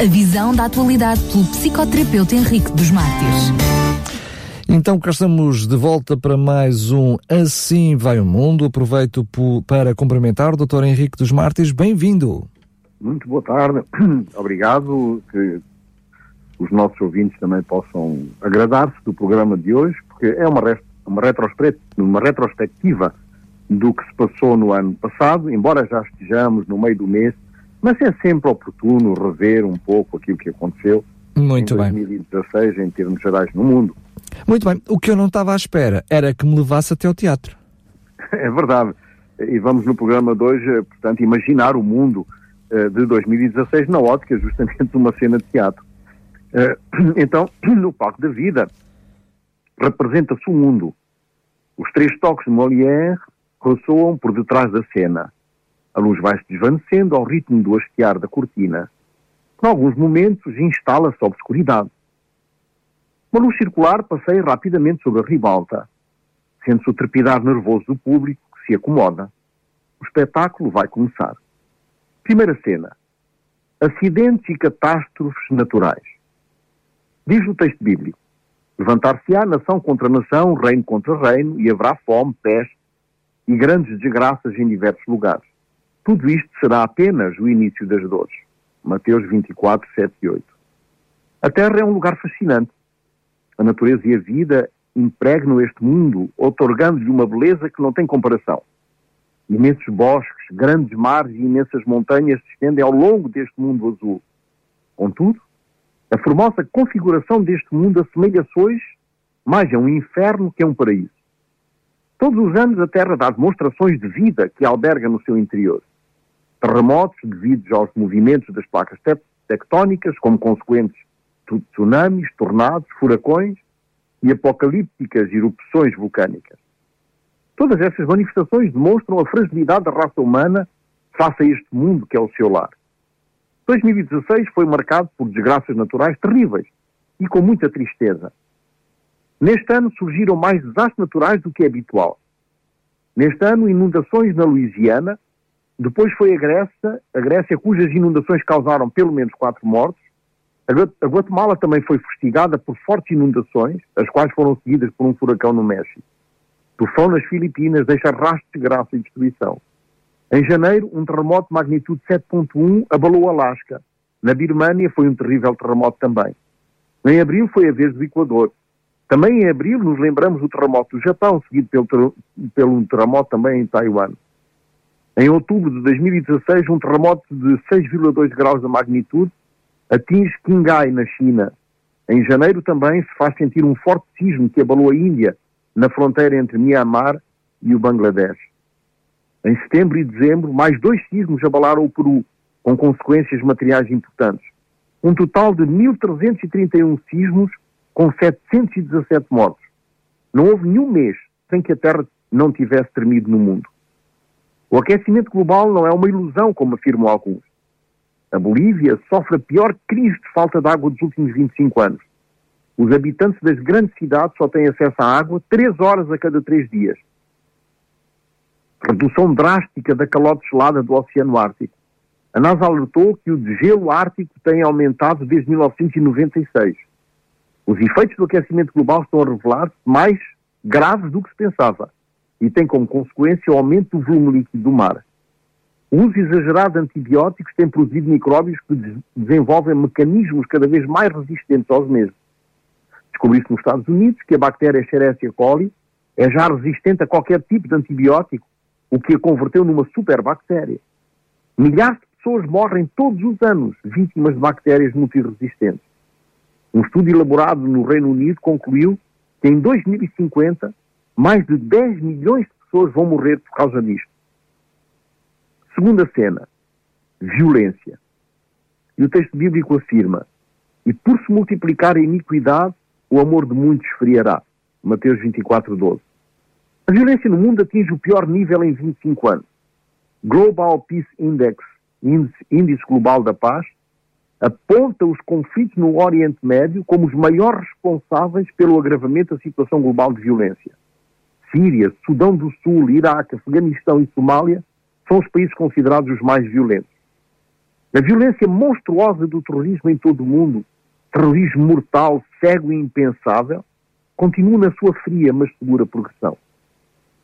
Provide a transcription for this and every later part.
A visão da atualidade pelo psicoterapeuta Henrique dos Mártires. Então cá estamos de volta para mais um Assim Vai o Mundo. Aproveito para cumprimentar o Dr. Henrique dos Mártires. Bem-vindo. Muito boa tarde. Obrigado. Que os nossos ouvintes também possam agradar-se do programa de hoje, porque é uma, uma, uma retrospectiva do que se passou no ano passado, embora já estejamos no meio do mês mas é sempre oportuno rever um pouco aquilo que aconteceu Muito em 2016 bem. em termos gerais no mundo. Muito bem. O que eu não estava à espera era que me levasse até ao teatro. É verdade. E vamos no programa de hoje, eh, portanto, imaginar o mundo uh, de 2016 na ótica justamente de uma cena de teatro. Uh, então, no palco da vida, representa-se o mundo. Os três toques de Molière ressoam por detrás da cena. A luz vai se desvanecendo ao ritmo do hastear da cortina. Em alguns momentos instala-se a obscuridade. Uma luz circular passeia rapidamente sobre a ribalta. Sente-se o trepidar nervoso do público que se acomoda. O espetáculo vai começar. Primeira cena. Acidentes e catástrofes naturais. Diz o texto bíblico. Levantar-se-á nação contra nação, reino contra reino, e haverá fome, peste e grandes desgraças em diversos lugares. Tudo isto será apenas o início das dores. Mateus 24, 7 e 8. A Terra é um lugar fascinante. A natureza e a vida impregnam este mundo, otorgando-lhe uma beleza que não tem comparação. Imensos bosques, grandes mares e imensas montanhas se estendem ao longo deste mundo azul. Contudo, a formosa configuração deste mundo assemelha-se hoje mais a um inferno que a um paraíso. Todos os anos a Terra dá demonstrações de vida que alberga no seu interior terremotos devidos aos movimentos das placas tectónicas, como consequentes tsunamis, tornados, furacões e apocalípticas erupções vulcânicas. Todas essas manifestações demonstram a fragilidade da raça humana face a este mundo que é o seu lar. 2016 foi marcado por desgraças naturais terríveis e com muita tristeza. Neste ano surgiram mais desastres naturais do que é habitual. Neste ano, inundações na Louisiana, depois foi a Grécia, a Grécia cujas inundações causaram pelo menos quatro mortos. A Guatemala também foi fustigada por fortes inundações, as quais foram seguidas por um furacão no México. Tufão nas Filipinas deixa rastros de graça e destruição. Em janeiro, um terremoto de magnitude 7.1 abalou Alasca. Na Birmânia foi um terrível terremoto também. Em abril foi a vez do Equador. Também em abril nos lembramos do terremoto do Japão, seguido pelo, pelo terremoto também em Taiwan. Em outubro de 2016, um terremoto de 6,2 graus de magnitude atinge Qinghai, na China. Em janeiro também se faz sentir um forte sismo que abalou a Índia, na fronteira entre Myanmar e o Bangladesh. Em setembro e dezembro, mais dois sismos abalaram o Peru, com consequências materiais importantes. Um total de 1.331 sismos, com 717 mortos. Não houve nenhum mês sem que a Terra não tivesse tremido no mundo. O aquecimento global não é uma ilusão, como afirmam alguns. A Bolívia sofre a pior crise de falta de água dos últimos 25 anos. Os habitantes das grandes cidades só têm acesso à água 3 horas a cada 3 dias. Redução drástica da calote gelada do Oceano Ártico. A NASA alertou que o degelo ártico tem aumentado desde 1996. Os efeitos do aquecimento global estão a revelar-se mais graves do que se pensava e tem como consequência o aumento do volume líquido do mar. O uso exagerado de antibióticos tem produzido micróbios que desenvolvem mecanismos cada vez mais resistentes aos mesmos. Descobriu-se nos Estados Unidos que a bactéria Escherichia coli é já resistente a qualquer tipo de antibiótico, o que a converteu numa superbactéria. Milhares de pessoas morrem todos os anos vítimas de bactérias multiresistentes. Um estudo elaborado no Reino Unido concluiu que em 2050 mais de 10 milhões de pessoas vão morrer por causa disto. Segunda cena, violência. E o texto bíblico afirma: E por se multiplicar a iniquidade, o amor de muitos esfriará. Mateus 24, 12. A violência no mundo atinge o pior nível em 25 anos. Global Peace Index, Índice Global da Paz, aponta os conflitos no Oriente Médio como os maiores responsáveis pelo agravamento da situação global de violência. Síria, Sudão do Sul, Iraque, Afeganistão e Somália são os países considerados os mais violentos. A violência monstruosa do terrorismo em todo o mundo, terrorismo mortal, cego e impensável, continua na sua fria, mas segura progressão.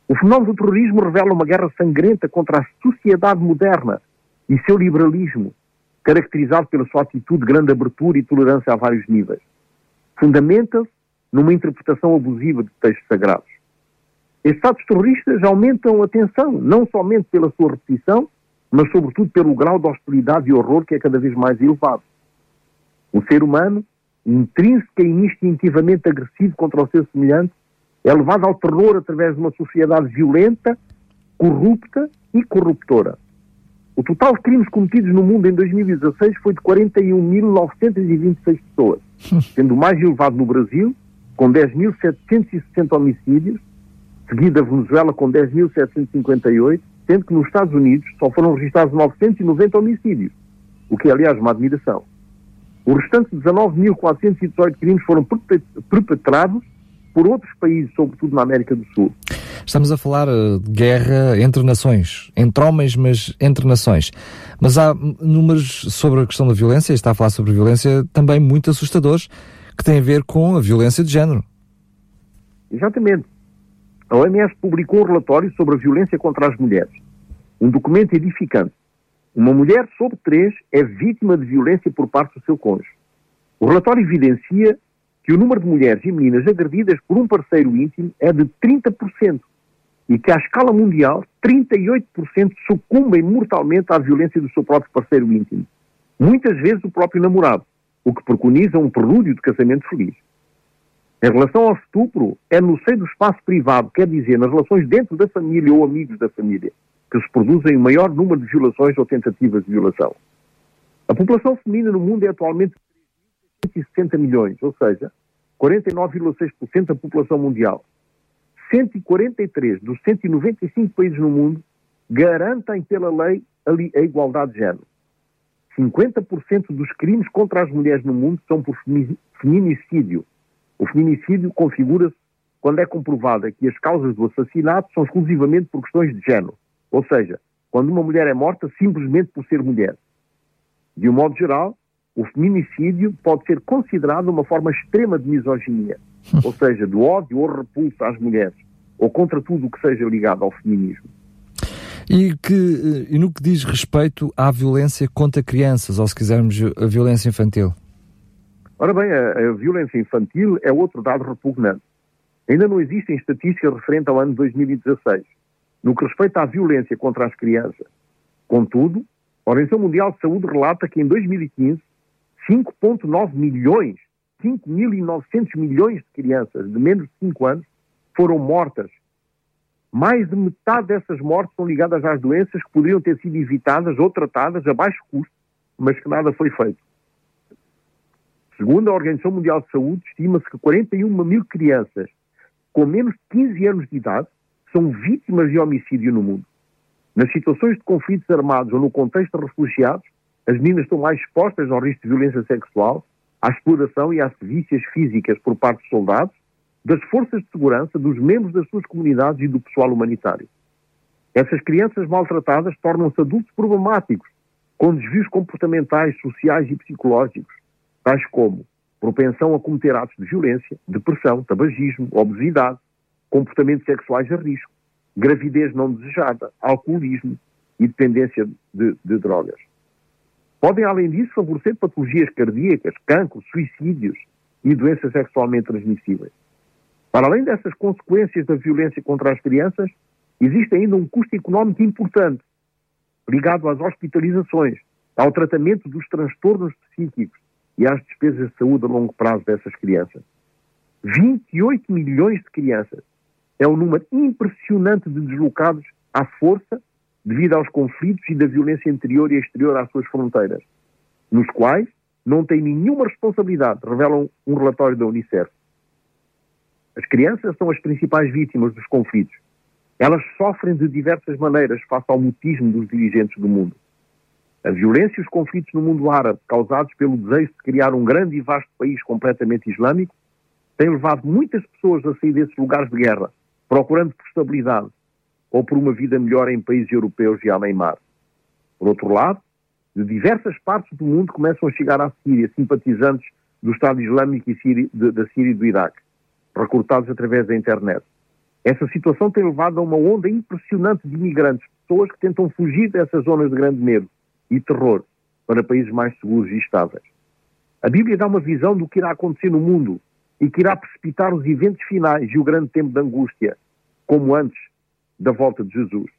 O fenómeno do terrorismo revela uma guerra sangrenta contra a sociedade moderna e seu liberalismo, caracterizado pela sua atitude de grande abertura e tolerância a vários níveis. Fundamenta-se numa interpretação abusiva de textos sagrados. Estes atos terroristas aumentam a tensão, não somente pela sua repetição, mas sobretudo pelo grau de hostilidade e horror que é cada vez mais elevado. O ser humano, intrínseca e instintivamente agressivo contra o seu semelhante, é levado ao terror através de uma sociedade violenta, corrupta e corruptora. O total de crimes cometidos no mundo em 2016 foi de 41.926 pessoas, sendo o mais elevado no Brasil, com 10.760 homicídios, seguida a Venezuela com 10.758, sendo que nos Estados Unidos só foram registrados 990 homicídios, o que é, aliás, uma admiração. O restante 19.418 crimes foram perpetrados por outros países, sobretudo na América do Sul. Estamos a falar eh, de guerra entre nações, entre homens, mas entre nações. Mas há números sobre a questão da violência, e está a falar sobre violência, também muito assustadores, que têm a ver com a violência de género. Exatamente. A OMS publicou um relatório sobre a violência contra as mulheres. Um documento edificante. Uma mulher sobre três é vítima de violência por parte do seu cônjuge. O relatório evidencia que o número de mulheres e meninas agredidas por um parceiro íntimo é de 30% e que, à escala mundial, 38% sucumbem mortalmente à violência do seu próprio parceiro íntimo. Muitas vezes o próprio namorado, o que preconiza um prelúdio de casamento feliz. Em relação ao estupro, é no seio do espaço privado, quer dizer, nas relações dentro da família ou amigos da família, que se produzem o maior número de violações ou tentativas de violação. A população feminina no mundo é atualmente 160 milhões, ou seja, 49,6% da população mundial. 143 dos 195 países no mundo garantem pela lei a igualdade de género. 50% dos crimes contra as mulheres no mundo são por feminicídio. O feminicídio configura-se quando é comprovada que as causas do assassinato são exclusivamente por questões de género. Ou seja, quando uma mulher é morta simplesmente por ser mulher. De um modo geral, o feminicídio pode ser considerado uma forma extrema de misoginia, ou seja, de ódio ou repulso às mulheres, ou contra tudo o que seja ligado ao feminismo. E, que, eh, e no que diz respeito à violência contra crianças, ou se quisermos, a violência infantil? Ora bem, a, a violência infantil é outro dado repugnante. Ainda não existem estatísticas referentes ao ano 2016, no que respeita à violência contra as crianças. Contudo, a Organização Mundial de Saúde relata que em 2015 5,9 milhões, 5.900 milhões de crianças de menos de 5 anos foram mortas. Mais de metade dessas mortes são ligadas às doenças que poderiam ter sido evitadas ou tratadas a baixo custo, mas que nada foi feito. Segundo a Organização Mundial de Saúde, estima-se que 41 mil crianças com menos de 15 anos de idade são vítimas de homicídio no mundo. Nas situações de conflitos armados ou no contexto de refugiados, as meninas estão mais expostas ao risco de violência sexual, à exploração e às sevícias físicas por parte dos soldados, das forças de segurança, dos membros das suas comunidades e do pessoal humanitário. Essas crianças maltratadas tornam-se adultos problemáticos, com desvios comportamentais, sociais e psicológicos, tais como propensão a cometer atos de violência, depressão, tabagismo, obesidade, comportamentos sexuais a risco, gravidez não desejada, alcoolismo e dependência de, de drogas. Podem, além disso, favorecer patologias cardíacas, cancro, suicídios e doenças sexualmente transmissíveis. Para além dessas consequências da violência contra as crianças, existe ainda um custo económico importante ligado às hospitalizações, ao tratamento dos transtornos psíquicos e às despesas de saúde a longo prazo dessas crianças. 28 milhões de crianças é um número impressionante de deslocados à força devido aos conflitos e da violência interior e exterior às suas fronteiras, nos quais não têm nenhuma responsabilidade, revelam um relatório da Unicef. As crianças são as principais vítimas dos conflitos. Elas sofrem de diversas maneiras face ao mutismo dos dirigentes do mundo. A violência e os conflitos no mundo árabe, causados pelo desejo de criar um grande e vasto país completamente islâmico, têm levado muitas pessoas a sair desses lugares de guerra, procurando por estabilidade, ou por uma vida melhor em países europeus e além mar. Por outro lado, de diversas partes do mundo começam a chegar à Síria, simpatizantes do Estado Islâmico e Síria, de, da Síria e do Iraque, recrutados através da internet. Essa situação tem levado a uma onda impressionante de imigrantes, pessoas que tentam fugir dessas zonas de grande medo e terror para países mais seguros e estáveis. A Bíblia dá uma visão do que irá acontecer no mundo e que irá precipitar os eventos finais e o grande tempo de angústia, como antes da volta de Jesus.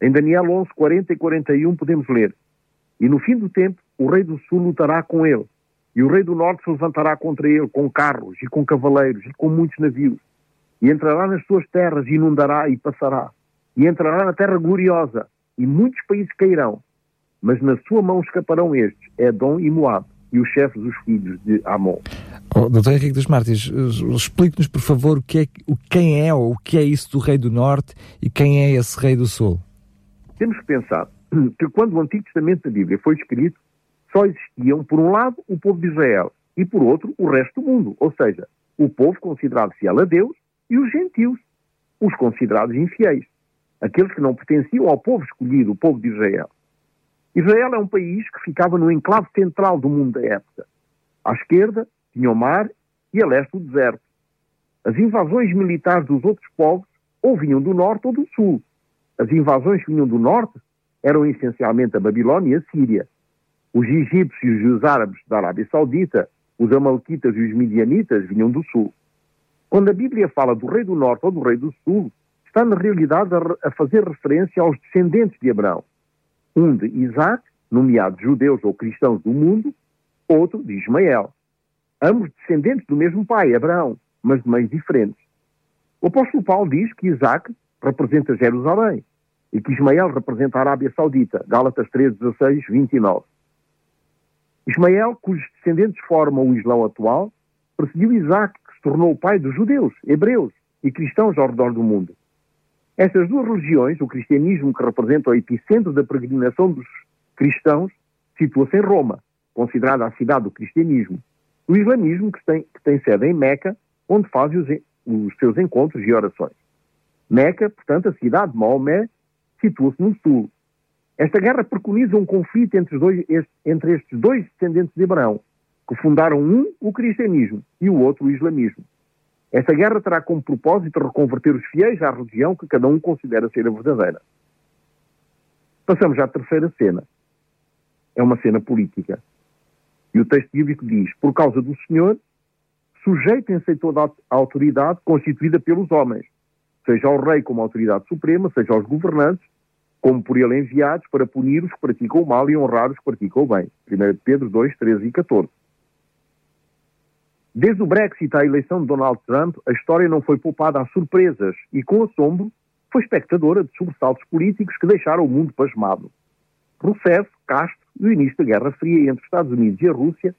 Em Daniel 11, 40 e 41 podemos ler: E no fim do tempo, o rei do sul lutará com ele, e o rei do norte se levantará contra ele com carros e com cavaleiros e com muitos navios, e entrará nas suas terras e inundará e passará, e entrará na terra gloriosa, e muitos países cairão, mas na sua mão escaparão estes, Edom e Moab, e os chefes dos filhos de Amon. Oh, Doutor Henrique dos Martins, explique-nos, por favor, o que é, o, quem é ou o que é isso do Rei do Norte e quem é esse Rei do Sul. Temos que pensar que quando o Antigo Testamento da Bíblia foi escrito, só existiam, por um lado, o povo de Israel e, por outro, o resto do mundo, ou seja, o povo considerado fiel a Deus e os gentios, os considerados infiéis, aqueles que não pertenciam ao povo escolhido, o povo de Israel. Israel é um país que ficava no enclave central do mundo da época. À esquerda tinha o mar e a leste o deserto. As invasões militares dos outros povos ou vinham do norte ou do sul. As invasões que vinham do norte eram essencialmente a Babilónia e a Síria. Os egípcios e os árabes da Arábia Saudita, os amalequitas e os midianitas vinham do sul. Quando a Bíblia fala do rei do norte ou do rei do sul, está na realidade a, fazer referência aos descendentes de Abraão. Um de Isaac, nomeados judeus ou cristãos do mundo, outro de Ismael. Ambos descendentes do mesmo pai, Abraão, mas de mães diferentes. O apóstolo Paulo diz que Isaac representa Jerusalém e que Ismael representa a Arábia Saudita, Gálatas 13, 16, 29. Ismael, cujos descendentes formam o Islão atual, precedeu Isaac, que se tornou o pai dos judeus, hebreus e cristãos ao redor do mundo. Estas duas religiões, o cristianismo que representa o epicentro da peregrinação dos cristãos, situa-se em Roma, considerada a cidade do cristianismo. O islamismo, que tem, que tem sede em Meca, onde faz os, os seus encontros e orações. Meca, portanto, a cidade de Maomé, situa-se no sul. Esta guerra preconiza um conflito entre, dois, entre estes dois descendentes de Abraão, que fundaram um, o cristianismo, e o outro, o islamismo. Esta guerra terá como propósito reconverter os fiéis à religião que cada um considera ser a verdadeira. Passamos à terceira cena. É uma cena política. E o texto bíblico diz: Por causa do Senhor, sujeitem-se a toda a autoridade constituída pelos homens, seja ao rei como autoridade suprema, seja aos governantes, como por ele enviados para punir os que praticam o mal e honrar os que praticam o bem. 1 Pedro 2, 13 e 14. Desde o Brexit à eleição de Donald Trump, a história não foi poupada a surpresas e, com assombro, foi espectadora de sobressaltos políticos que deixaram o mundo pasmado. Rousseff, Castro e o início da Guerra Fria entre os Estados Unidos e a Rússia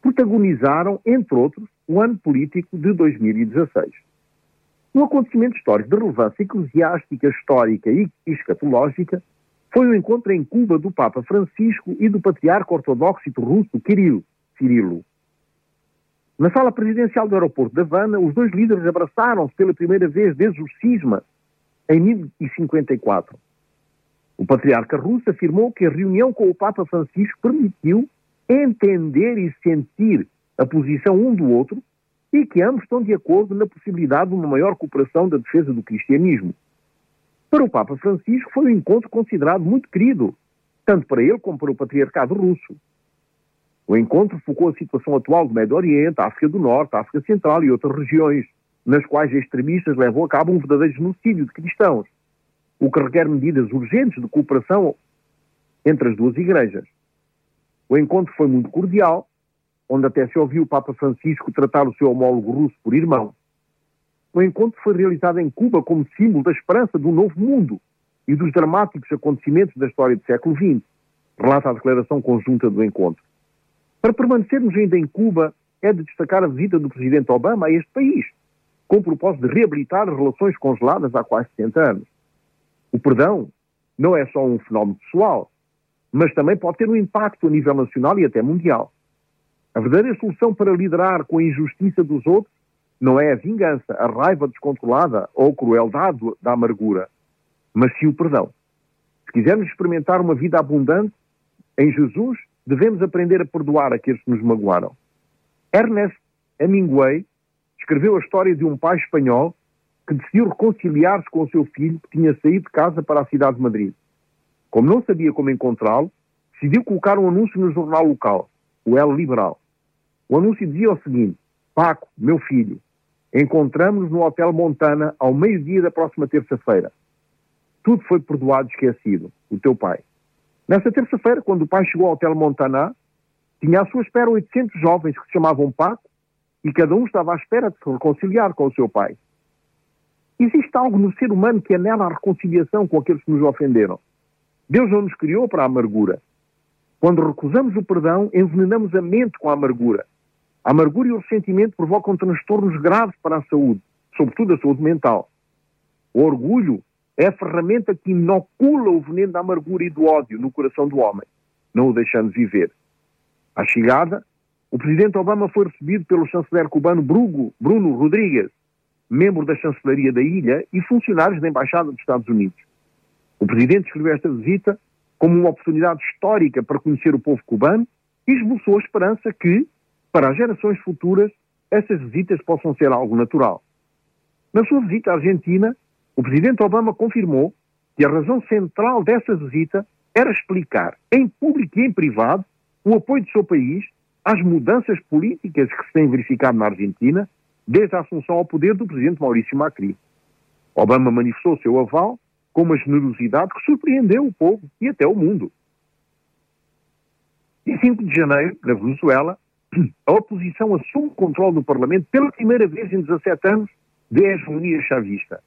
protagonizaram, entre outros, o ano político de 2016. Um acontecimento histórico de relevância eclesiástica, histórica e escatológica foi o encontro em Cuba do Papa Francisco e do patriarca ortodoxo russo Kirilo, Cirilo. Na sala presidencial do aeroporto de Havana, os dois líderes abraçaram-se pela primeira vez desde o cisma, em 1054. O patriarca russo afirmou que a reunião com o Papa Francisco permitiu entender e sentir a posição um do outro e que ambos estão de acordo na possibilidade de uma maior cooperação da defesa do cristianismo. Para o Papa Francisco foi um encontro considerado muito querido, tanto para ele como para o patriarcado russo. O encontro focou a situação atual do Médio Oriente, África do Norte, África Central e outras regiões, nas quais extremistas levam a cabo um verdadeiro genocídio de cristãos, o que requer medidas urgentes de cooperação entre as duas igrejas. O encontro foi muito cordial, onde até se ouviu o Papa Francisco tratar o seu homólogo russo por irmão. O encontro foi realizado em Cuba como símbolo da esperança do novo mundo e dos dramáticos acontecimentos da história do século XX, relata a declaração conjunta do encontro. Para permanecermos ainda em Cuba, é de destacar a visita do presidente Obama a este país, com o propósito de reabilitar relações congeladas há quase 60 anos. O perdão não é só um fenómeno pessoal, mas também pode ter um impacto a nível nacional e até mundial. A verdadeira solução para liderar com a injustiça dos outros não é a vingança, a raiva descontrolada ou a crueldade da amargura, mas sim o perdão. Se quisermos experimentar uma vida abundante, Em Jesus, devemos aprender a perdoar aqueles que nos magoaram. Ernest Hemingway escreveu a história de um pai espanhol que decidiu reconciliar-se com o seu filho que tinha saído de casa para a cidade de Madrid. Como não sabia como encontrá-lo, decidiu colocar um anúncio no jornal local, o El Liberal. O anúncio dizia o seguinte: Paco, meu filho, encontramos-nos no Hotel Montana ao meio-dia da próxima terça-feira. Tudo foi perdoado e esquecido, o teu pai. Nessa terça-feira, quando o pai chegou ao Hotel Montana, tinha à sua espera 800 jovens que se chamavam Paco e cada um estava à espera de se reconciliar com o seu pai. Existe algo no ser humano que anela a reconciliação com aqueles que nos ofenderam. Deus não nos criou para a amargura. Quando recusamos o perdão, envenenamos a mente com a amargura. A amargura e o ressentimento provocam transtornos graves para a saúde, sobretudo a saúde mental. O orgulho é a ferramenta que inocula o veneno da amargura e do ódio no coração do homem, não o deixando viver. À chegada, o presidente Obama foi recebido pelo chanceler cubano Bruno, Bruno Rodrigues, membro da chancelaria da ilha e funcionários da Embaixada dos Estados Unidos. O presidente escreveu esta visita como uma oportunidade histórica para conhecer o povo cubano e esboçou a esperança que, para as gerações futuras, essas visitas possam ser algo natural. Na sua visita à Argentina, o presidente Obama confirmou que a razão central dessa visita era explicar, em público e em privado, o apoio do seu país às mudanças políticas que se têm verificado na Argentina desde a assunção ao poder do presidente Maurício Macri. Obama manifestou seu aval com uma generosidade que surpreendeu o povo e até o mundo. Em 5 de janeiro, na Venezuela, a oposição assume o controle do Parlamento pela primeira vez em 17 anos de hegemonia chavista.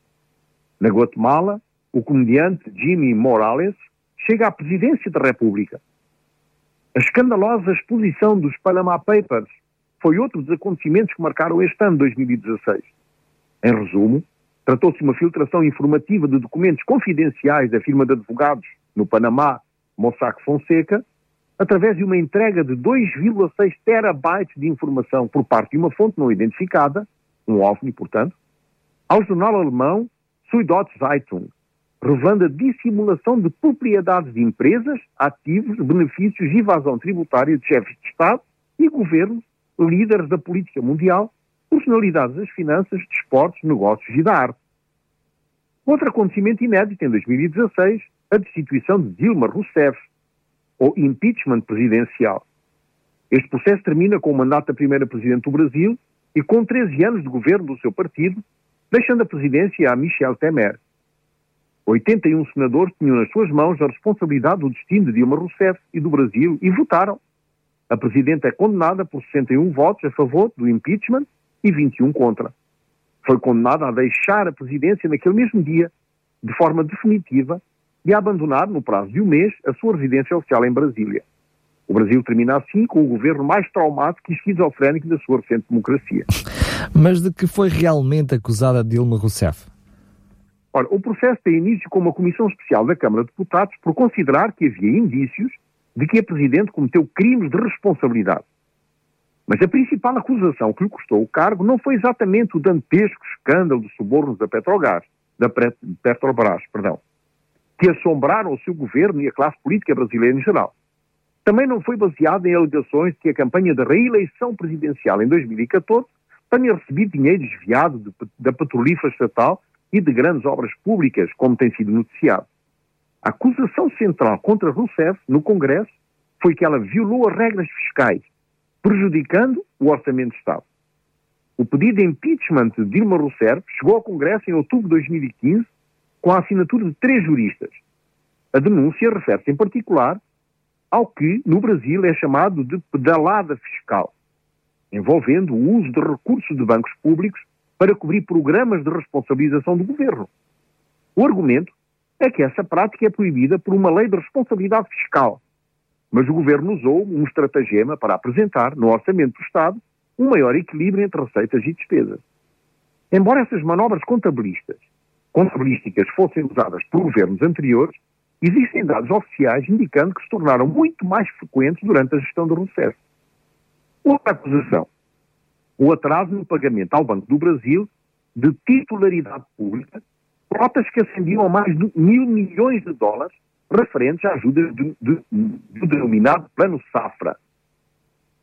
Na Guatemala, o comediante Jimmy Morales chega à presidência da República. A escandalosa exposição dos Panama Papers foi outro dos acontecimentos que marcaram este ano 2016. Em resumo, tratou-se de uma filtração informativa de documentos confidenciais da firma de advogados no Panamá, Mossack Fonseca, através de uma entrega de 2,6 terabytes de informação por parte de uma fonte não identificada, um OVNI, portanto, ao jornal alemão Süddeutsche Zeitung, revelando a dissimulação de propriedades de empresas, ativos, benefícios e evasão tributária de chefes de Estado e governos líderes da política mundial, personalidades das finanças, desportos, negócios e da arte. Outro acontecimento inédito em 2016, a destituição de Dilma Rousseff, ou impeachment presidencial. Este processo termina com o mandato da primeira presidente do Brasil e com 13 anos de governo do seu partido, deixando a presidência a Michel Temer. 81 senadores tinham nas suas mãos a responsabilidade do destino de Dilma Rousseff e do Brasil e votaram a Presidente é condenada por 61 votos a favor do impeachment e 21 contra. Foi condenada a deixar a presidência naquele mesmo dia, de forma definitiva, e a abandonar, no prazo de um mês, a sua residência oficial em Brasília. O Brasil termina assim com o governo mais traumático e esquizofrénico da sua recente democracia. Mas de que foi realmente acusada Dilma Rousseff? Ora, o processo tem início com uma comissão especial da Câmara de Deputados por considerar que havia indícios de que a Presidente cometeu crimes de responsabilidade. Mas a principal acusação que lhe custou o cargo não foi exatamente o dantesco escândalo de subornos da Petrobras, da Petrobras, perdão, que assombraram o seu governo e a classe política brasileira em geral. Também não foi baseado em alegações de que a campanha da reeleição presidencial em 2014 tenha recebido dinheiro desviado de, da petrolífera estatal e de grandes obras públicas, como tem sido noticiado. A acusação central contra Rousseff no Congresso foi que ela violou as regras fiscais, prejudicando o Orçamento de Estado. O pedido de impeachment de Dilma Rousseff chegou ao Congresso em outubro de 2015 com a assinatura de três juristas. A denúncia refere-se em particular ao que no Brasil é chamado de pedalada fiscal, envolvendo o uso de recursos de bancos públicos para cobrir programas de responsabilização do governo. O argumento é que essa prática é proibida por uma lei de responsabilidade fiscal. Mas o governo usou um estratagema para apresentar, no orçamento do Estado, um maior equilíbrio entre receitas e despesas. Embora essas manobras contabilistas, contabilísticas fossem usadas por governos anteriores, existem dados oficiais indicando que se tornaram muito mais frequentes durante a gestão do Rousseff. Outra acusação. O atraso no pagamento ao Banco do Brasil de titularidade pública cotas que ascendiam a mais de mil milhões de dólares referentes à ajuda do, do, do denominado Plano Safra.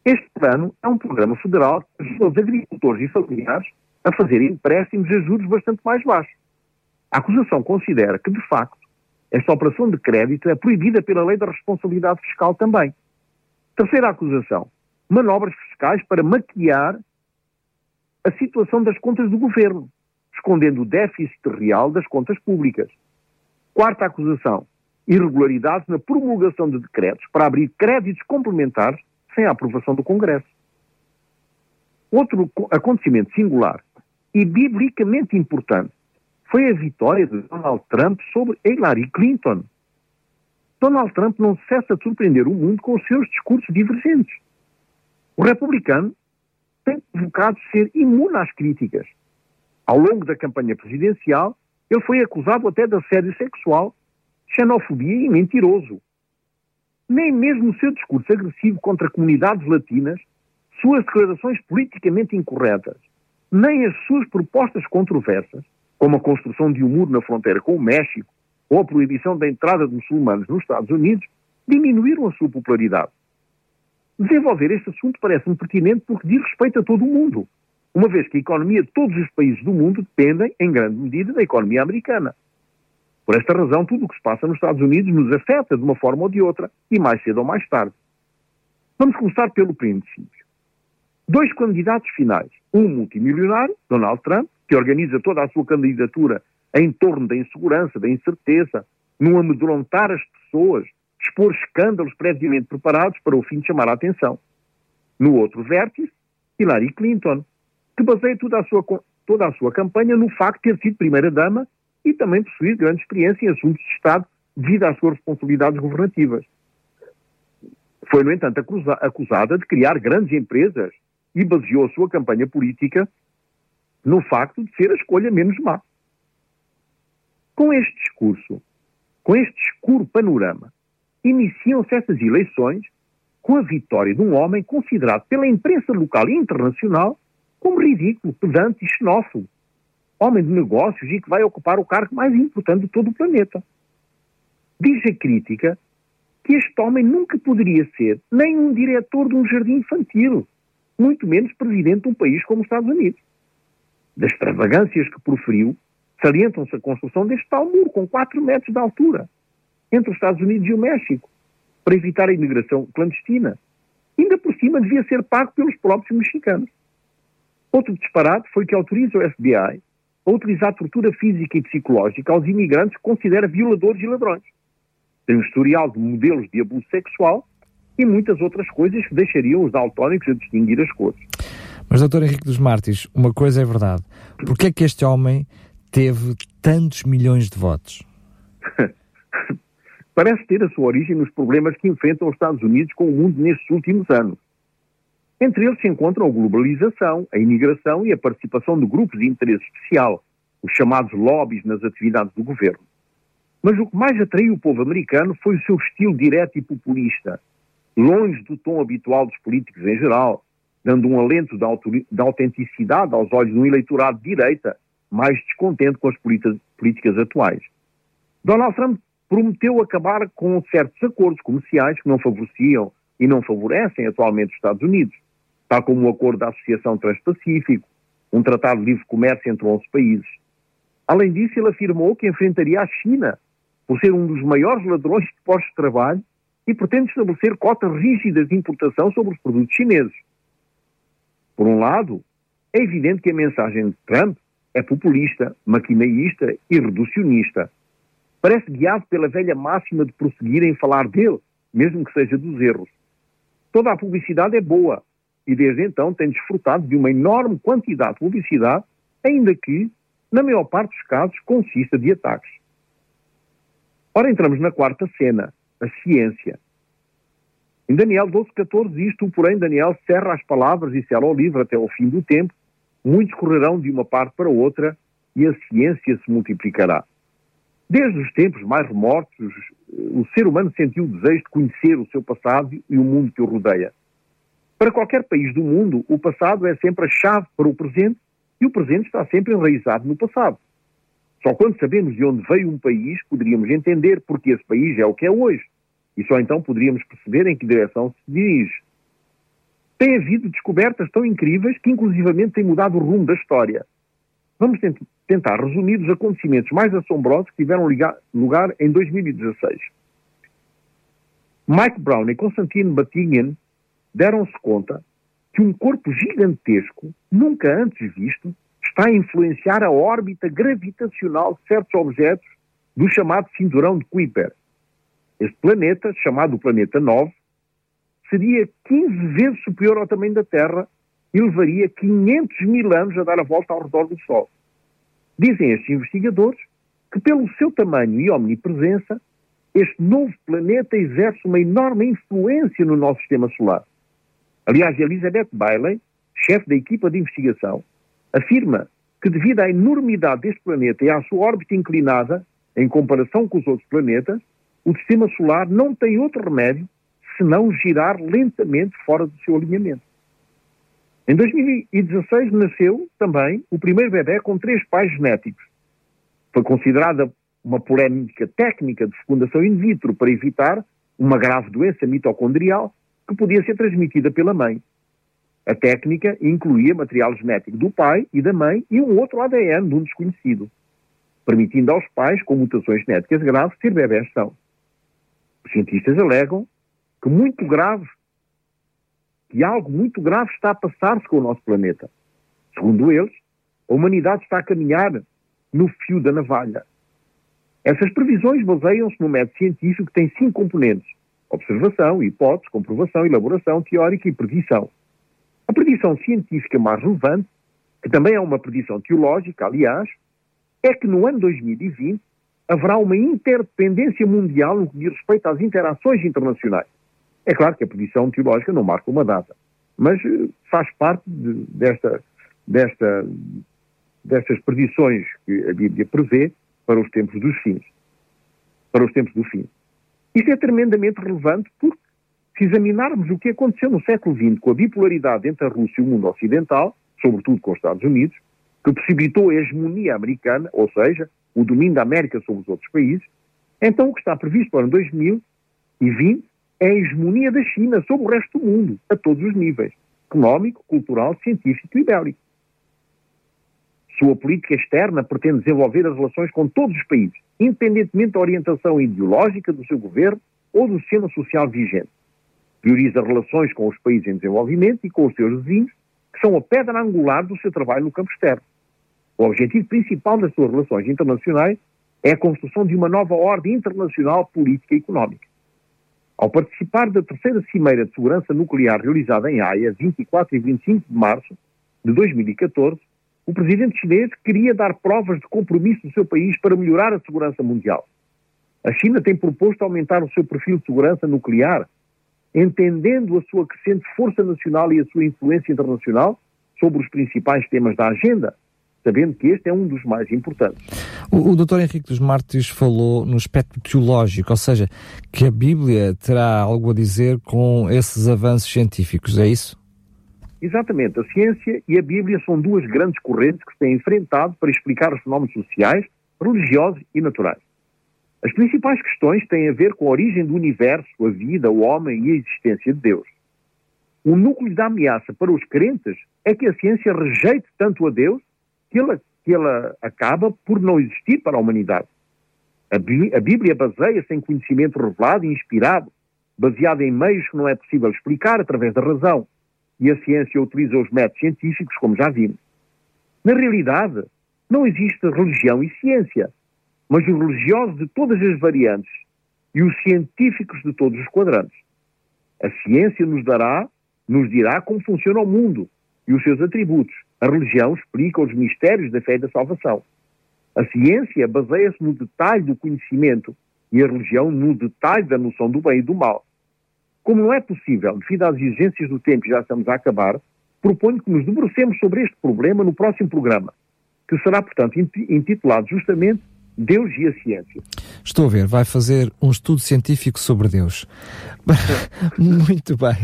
Este plano é um programa federal que ajuda os agricultores e familiares a fazerem empréstimos a juros bastante mais baixos. A acusação considera que, de facto, esta operação de crédito é proibida pela lei da responsabilidade fiscal também. Terceira acusação: manobras fiscais para maquiar a situação das contas do governo, escondendo o déficit real das contas públicas. Quarta acusação: irregularidades na promulgação de decretos para abrir créditos complementares sem a aprovação do Congresso. Outro acontecimento singular e biblicamente importante foi a vitória de Donald Trump sobre Hillary Clinton. Donald Trump não cessa de surpreender o mundo com os seus discursos divergentes. O republicano tem provocado ser imune às críticas. Ao longo da campanha presidencial, ele foi acusado até de assédio sexual, xenofobia e mentiroso. Nem mesmo o seu discurso agressivo contra comunidades latinas, suas declarações politicamente incorretas, nem as suas propostas controversas, como a construção de um muro na fronteira com o México ou a proibição da entrada de muçulmanos nos Estados Unidos, diminuíram a sua popularidade. Desenvolver este assunto parece-me pertinente porque diz respeito a todo o mundo, uma vez que a economia de todos os países do mundo dependem, em grande medida, da economia americana. Por esta razão, tudo o que se passa nos Estados Unidos nos afeta de uma forma ou de outra, e mais cedo ou mais tarde. Vamos começar pelo princípio. Dois candidatos finais, um multimilionário, Donald Trump, que organiza toda a sua candidatura em torno da insegurança, da incerteza, num amedrontar as pessoas, expor escândalos previamente preparados para o fim de chamar a atenção. No outro vértice, Hillary Clinton, que baseia toda a sua, toda a sua campanha no facto de ter sido primeira-dama e também possuir grande experiência em assuntos de Estado devido às suas responsabilidades governativas. Foi, no entanto, acusada de criar grandes empresas e baseou a sua campanha política no facto de ser a escolha menos má. Com este discurso, com este escuro panorama, iniciam-se essas eleições com a vitória de um homem considerado pela imprensa local e internacional como ridículo, pedante e xenófobo, homem de negócios e que vai ocupar o cargo mais importante de todo o planeta. Diz a crítica que este homem nunca poderia ser nem um diretor de um jardim infantil, muito menos presidente de um país como os Estados Unidos. Das extravagâncias que proferiu, salientam-se a construção deste tal muro com 4 metros de altura entre os Estados Unidos e o México, para evitar a imigração clandestina. Ainda por cima devia ser pago pelos próprios mexicanos. Outro disparate foi que autoriza o FBI a utilizar tortura física e psicológica aos imigrantes que considera violadores e ladrões. Tem um historial de modelos de abuso sexual e muitas outras coisas que deixariam os daltónicos a distinguir as cores. Mas, doutor Henrique dos Martins, uma coisa é verdade. Porquê é que este homem teve tantos milhões de votos? Parece ter a sua origem nos problemas que enfrentam os Estados Unidos com o mundo nestes últimos anos. Entre eles se encontram a globalização, a imigração e a participação de grupos de interesse especial, os chamados lobbies nas atividades do governo. Mas o que mais atraiu o povo americano foi o seu estilo direto e populista, longe do tom habitual dos políticos em geral, dando um alento de autenticidade aos olhos de um eleitorado de direita, mais descontente com as políticas atuais. Donald Trump prometeu acabar com certos acordos comerciais que não favoreciam e não favorecem atualmente os Estados Unidos, tal como o Acordo da Associação Transpacífico, um tratado de livre comércio entre 11 países. Além disso, ele afirmou que enfrentaria a China por ser um dos maiores ladrões de postos de trabalho e pretende estabelecer cotas rígidas de importação sobre os produtos chineses. Por um lado, é evidente que a mensagem de Trump é populista, maquinaísta e reducionista. Parece guiado pela velha máxima de prosseguir em falar dele, mesmo que seja dos erros. Toda a publicidade é boa e desde então tem desfrutado de uma enorme quantidade de publicidade, ainda que, na maior parte dos casos, consista de ataques. Ora, entramos na quarta cena, a ciência. Em Daniel 12,14 isto, porém, Daniel cerra as palavras e sela o livro até ao fim do tempo, muitos correrão de uma parte para outra e a ciência se multiplicará. Desde os tempos mais remotos, o ser humano sentiu o desejo de conhecer o seu passado e o mundo que o rodeia. Para qualquer país do mundo, o passado é sempre a chave para o presente e o presente está sempre enraizado no passado. Só quando sabemos de onde veio um país poderíamos entender porque esse país é o que é hoje. E só então poderíamos perceber em que direção se dirige. Tem havido descobertas tão incríveis que inclusivamente têm mudado o rumo da história. Vamos tentar resumir os acontecimentos mais assombrosos que tiveram lugar em 2016. Mike Brown e Constantine Batinian deram-se conta que um corpo gigantesco, nunca antes visto, está a influenciar a órbita gravitacional de certos objetos do chamado cinturão de Kuiper. Este planeta, chamado planeta 9, seria 15 vezes superior ao tamanho da Terra e levaria 500 mil anos a dar a volta ao redor do Sol. Dizem estes investigadores que, pelo seu tamanho e omnipresença, este novo planeta exerce uma enorme influência no nosso sistema solar. Aliás, Elizabeth Bailey, chefe da equipa de investigação, afirma que, devido à enormidade deste planeta e à sua órbita inclinada, em comparação com os outros planetas, o sistema solar não tem outro remédio senão girar lentamente fora do seu alinhamento. Em 2016 nasceu também o primeiro bebê com três pais genéticos. Foi considerada uma polémica técnica de fecundação in vitro para evitar uma grave doença mitocondrial que podia ser transmitida pela mãe. A técnica incluía material genético do pai e da mãe e um outro ADN de um desconhecido, permitindo aos pais com mutações genéticas graves ter bebés são. Os cientistas alegam que muito grave, que algo muito grave está a passar-se com o nosso planeta. Segundo eles, a humanidade está a caminhar no fio da navalha. Essas previsões baseiam-se no método científico que tem cinco componentes: observação, hipótese, comprovação, elaboração teórica e predição. A predição científica mais relevante, que também é uma predição teológica, aliás, é que no ano 2020 haverá uma interdependência mundial no que diz respeito às interações internacionais. É claro que a predição teológica não marca uma data, mas eh, faz parte de, desta, desta, destas predições que a Bíblia prevê para os tempos dos fins. Para os tempos do fim. Isto é tremendamente relevante porque, se examinarmos o que aconteceu no século XX com a bipolaridade entre a Rússia e o mundo ocidental, sobretudo com os Estados Unidos, que possibilitou a hegemonia americana, ou seja, o domínio da América sobre os outros países, então o que está previsto para 2020 é a hegemonia da China sobre o resto do mundo, a todos os níveis, económico, cultural, científico e bélico. Sua política externa pretende desenvolver as relações com todos os países, independentemente da orientação ideológica do seu governo ou do sistema social vigente. Prioriza relações com os países em desenvolvimento e com os seus vizinhos, que são a pedra angular do seu trabalho no campo externo. O objetivo principal das suas relações internacionais é a construção de uma nova ordem internacional política e económica. Ao participar da terceira Cimeira de Segurança Nuclear realizada em Haia, 24 e 25 de março de 2014, o presidente chinês queria dar provas de compromisso do seu país para melhorar a segurança mundial. A China tem proposto aumentar o seu perfil de segurança nuclear, entendendo a sua crescente força nacional e a sua influência internacional sobre os principais temas da agenda, sabendo que este é um dos mais importantes. O, o Dr. Henrique dos Martins falou no aspecto teológico, ou seja, que a Bíblia terá algo a dizer com esses avanços científicos, é isso? Exatamente. A ciência e a Bíblia são duas grandes correntes que se têm enfrentado para explicar os fenómenos sociais, religiosos e naturais. As principais questões têm a ver com a origem do universo, a vida, o homem e a existência de Deus. O núcleo da ameaça para os crentes é que a ciência rejeite tanto a Deus que ela, que ela acaba por não existir para a humanidade. A, Bí a Bíblia baseia-se em conhecimento revelado e inspirado, baseado em meios que não é possível explicar através da razão, e a ciência utiliza os métodos científicos, como já vimos. Na realidade, não existe religião e ciência, mas os religiosos de todas as variantes e os científicos de todos os quadrantes. A ciência nos dará, nos dirá como funciona o mundo e os seus atributos. A religião explica os mistérios da fé e da salvação. A ciência baseia-se no detalhe do conhecimento e a religião no detalhe da noção do bem e do mal. Como não é possível, devido às exigências do tempo já estamos a acabar, proponho que nos debrucemos sobre este problema no próximo programa, que será, portanto, intitulado justamente Deus e a ciência. Estou a ver, vai fazer um estudo científico sobre Deus. Muito bem.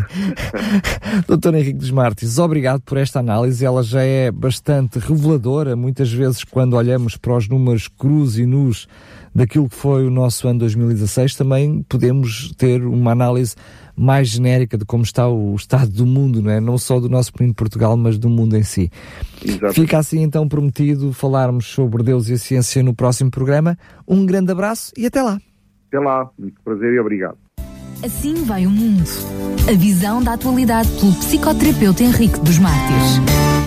Doutor Henrique dos Martins, obrigado por esta análise. Ela já é bastante reveladora. Muitas vezes, quando olhamos para os números crus e nus daquilo que foi o nosso ano 2016, também podemos ter uma análise mais genérica de como está o estado do mundo, não é? Não só do nosso pequeno Portugal, mas do mundo em si. Exato. Fica assim então prometido falarmos sobre Deus e a ciência no próximo programa. Um grande abraço e até lá. Até lá, muito prazer e obrigado. Assim vai o mundo. A visão da atualidade pelo psicoterapeuta Henrique dos Mártires.